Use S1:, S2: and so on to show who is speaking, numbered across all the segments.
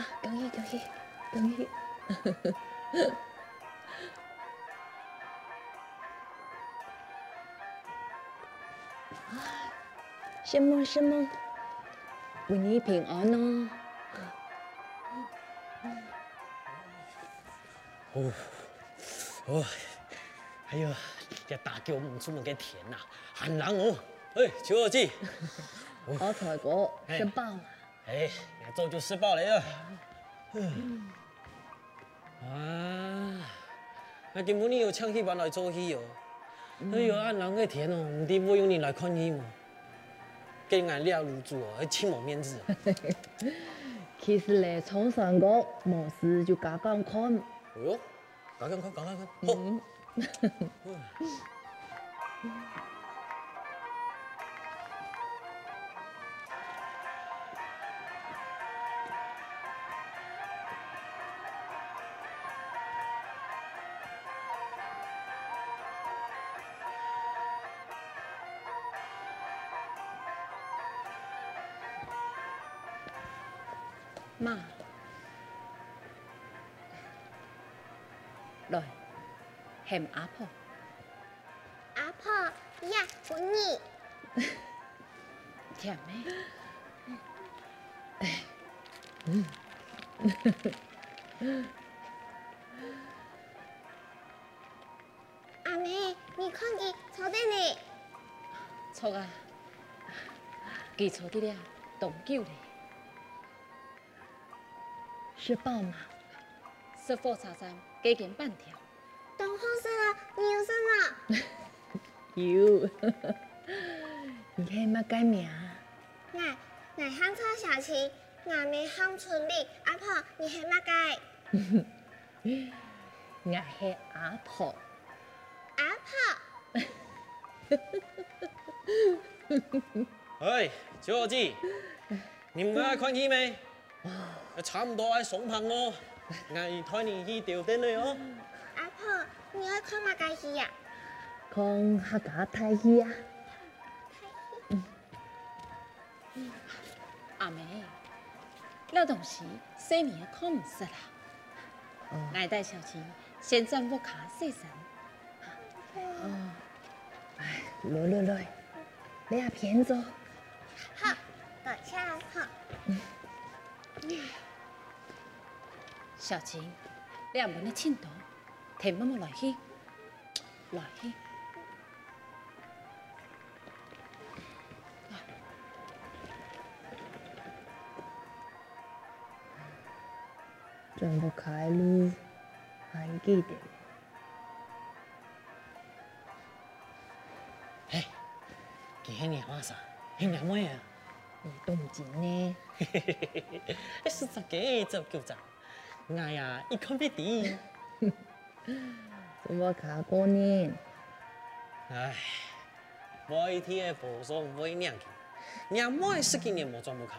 S1: 啊，恭喜恭喜恭喜！啊，什么什么？祝你平安哦！
S2: 哦哦，哎呦，这大桥唔出门嘅田呐，寒冷哦！哎，秋二姐，
S1: 好彩哥吃饱了。
S2: 哎，早就失败了。嗯。啊，那今晡日又抢起班来做戏哦。哎呦，寒冷嘅田哦，唔知不用你来看戏嘛。给俺俩入住哦，还请我面子。
S1: 其实嘞，从上个没事就刚刚看。
S2: 哎呦，刚刚看，刚刚看。嗯。
S1: 喊阿婆。
S3: 阿婆呀，欢迎。
S1: 甜咩？
S3: 阿妹，你看见坐的呢？
S1: 错啊，记错的了，冻久了。吃饱吗？吃火柴山给点半
S3: 条。有
S1: 你系乜改名？
S3: 我我喊错小青，我没喊春丽。阿婆，你系乜改？
S1: 我系阿婆。
S3: 阿
S2: 婆。哎，小伙子，你们爱看戏没？差不多爱送饭哦，我带你去吊灯了哦。
S3: 阿婆，你爱看哪个戏呀？
S1: 看客家台戏呀。阿妹，那东西细面看唔识啦。来带小琴先转屋卡洗身。哦。哎，来来来，你也偏走。
S3: 好，等下好。
S1: 小琴，你也唔能轻动，听妈妈来去，来去。转不开路，还记得。
S2: 哎，今天你晚上，你两妹啊？
S1: 你动静呢？
S2: 嘿嘿嘿嘿嘿，是这个就叫做，我呀一看必定。
S1: 怎么卡过年？
S2: 唉，每天播送每两天，娘每十几年没转不卡，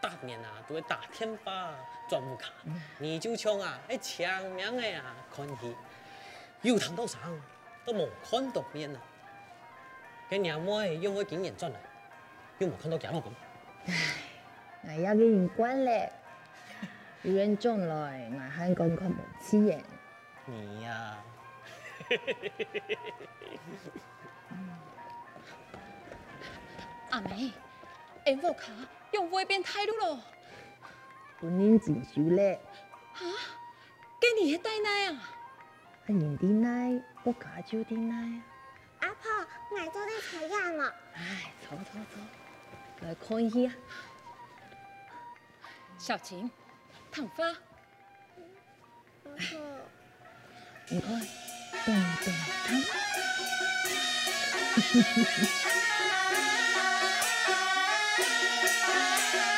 S2: 大年啊都会打天发转不卡，你就像啊一长命的呀看戏，有糖到上都没看到面啊，跟娘妹又会经验转来，又没看到假老公。
S1: 唉，我要给你关了。有人进来，我还讲看不起眼。
S2: 你呀、啊，
S1: 阿妹，哎，我卡用外边态度咯。不能进修嘞。啊？给你去带奶啊？人的奶，我家就的奶。
S3: 阿婆，我做的菜呀嘛。
S1: 哎，走走走。来看戏啊，小青，糖花，你看，咚咚
S4: 锵。Yeah.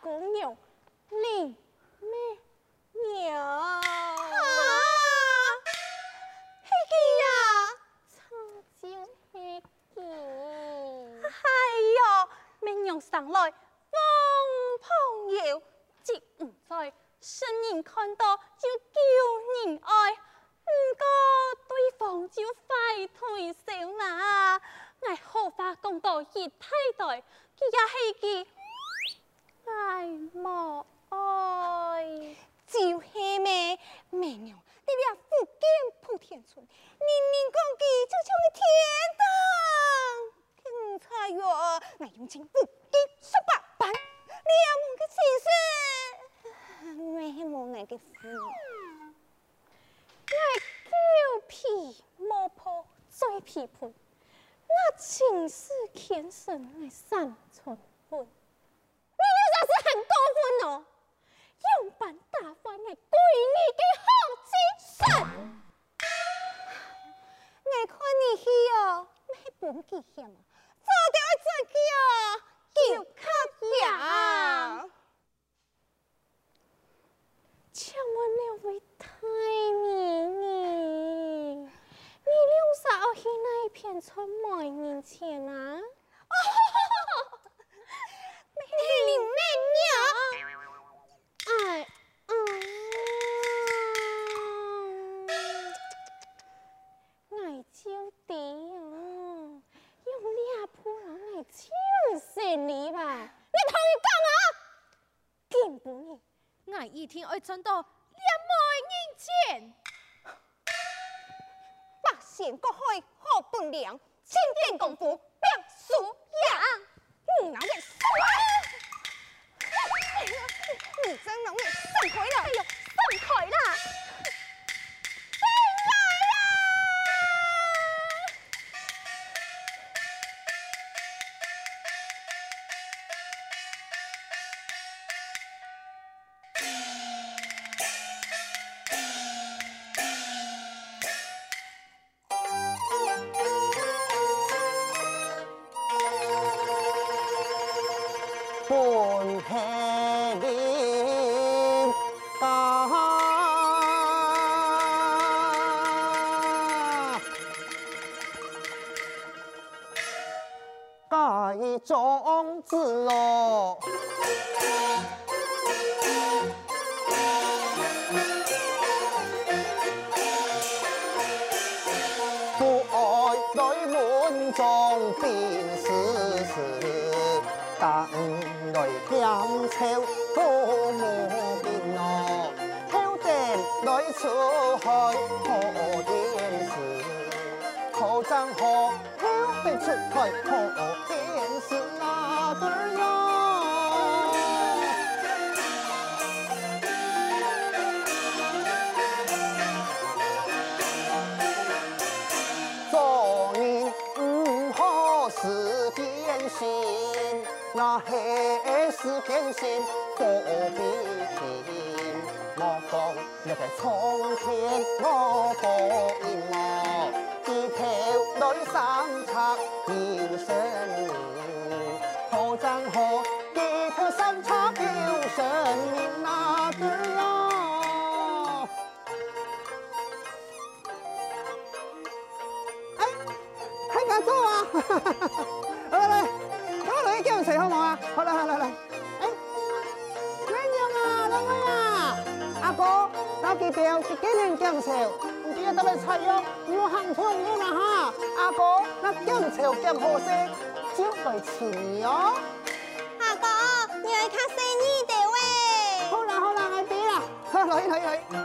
S4: 姑娘，邻咩娘？啊，那个呀，曾经那个，哎呦，咩娘上来，望朋友，即唔在，生人看到就真爱三寸分，你那是很过分哦！用板大番的闺女给好精神，我看你去哦，没本记
S5: 下嘛，做掉自己哦，就卡掉。请问两位太爷，你留啥去那一片村卖人钱啊？
S4: 一天会赚到两万银钱，
S5: 百姓国会好本领，清点功夫
S6: 来点秋多无边哦，挑点来出海破天时，可真可挑得出海可。那是偏心，不必听。我讲一个苍天，我报应我，低头来生贼要生命，可怎可低头生贼要生命那对呀？哎，还敢做啊？来来。姜潮好冇啊？好啦好啦嚟，我记得是几年姜潮，唔知得得嚟采药，唔好行错路啦哈。阿哥，那姜潮姜好食，招来钱哦。
S5: 阿哥，你要看生意的喂。
S6: 好啦好啦，我俾啦，
S4: 来 来来。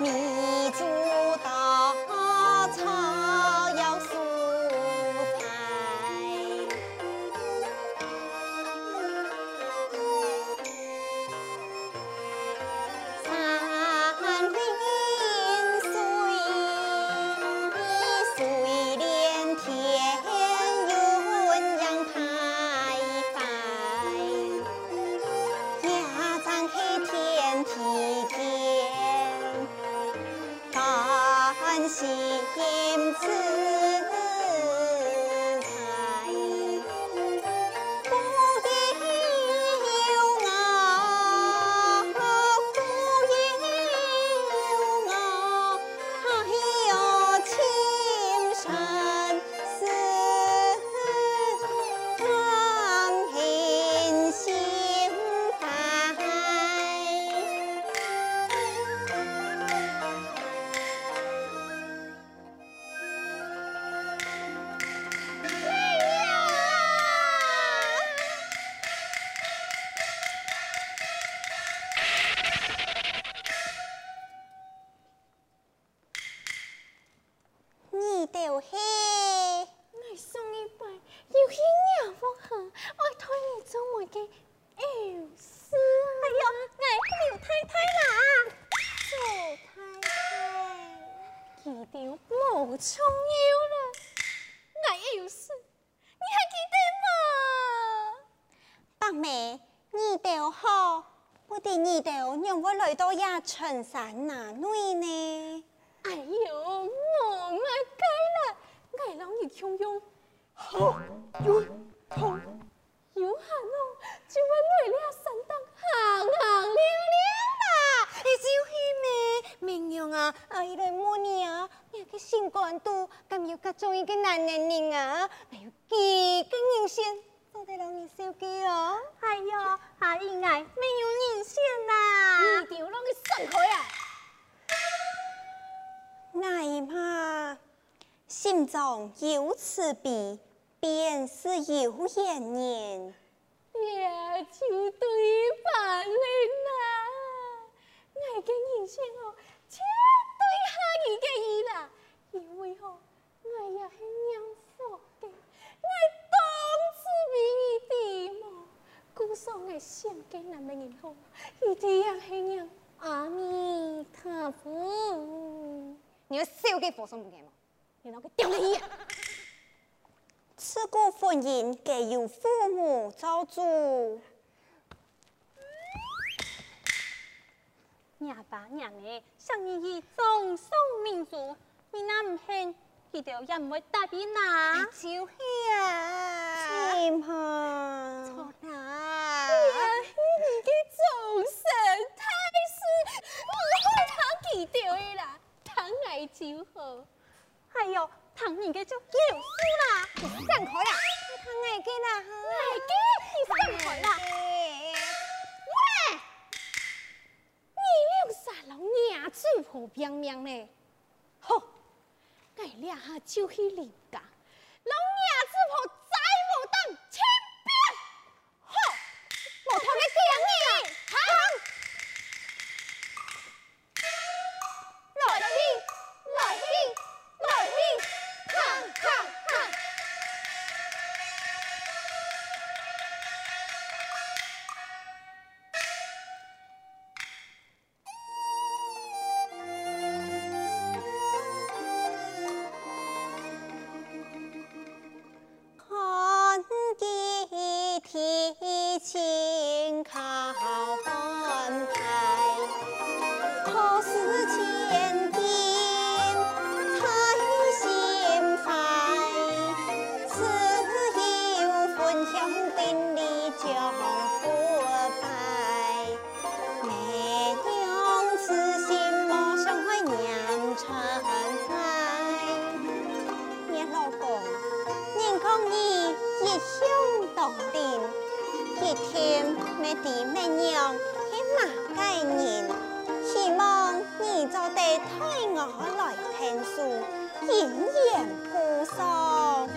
S4: Oh. Em 让我
S5: 来到呀春山哪里呢？
S4: 哎呦，我咪计啦，我让你享用好有好。有限哦，就会累了三当行行溜溜啦。
S5: 你就去咩？明阳啊，阿姨来摸你啊，你个心肝肚，咁要甲中一个男人人啊，还有几个人先，都得让你受气哦。
S4: 哎呦，阿姨爱没有人先啦，一定要让你松开啊！
S5: 哎嘛，心中有此悲。便是有缘人，
S4: 也就对半人啦。我嘅人生哦，绝对下你个意啦，因为哦，我也系念佛嘅，我当此为义的嘛。故说我想嘅阿弥陀佛。
S5: 你要烧给佛送不给吗？
S4: 你那个丢人嘢！
S5: 自古婚姻皆由父母做主，
S4: 娘爸娘妹想你以忠孝民主，你那唔肯，佢就也唔会答应啦。
S5: 就是啊，心寒。
S4: 错啦，你嘅终身大事，我好他记掉的啦，疼爱就好。哎呦。疼你嘅就有数啦，
S5: 你散开啦！你疼爱嘅啦，
S4: 爱嘅，你散开啦！喂，你两三老娘子婆拼命呢？好，我俩下就去林家，老一心独定一天没爹没娘是何解人希望你早
S5: 点替我来听书引言菩萨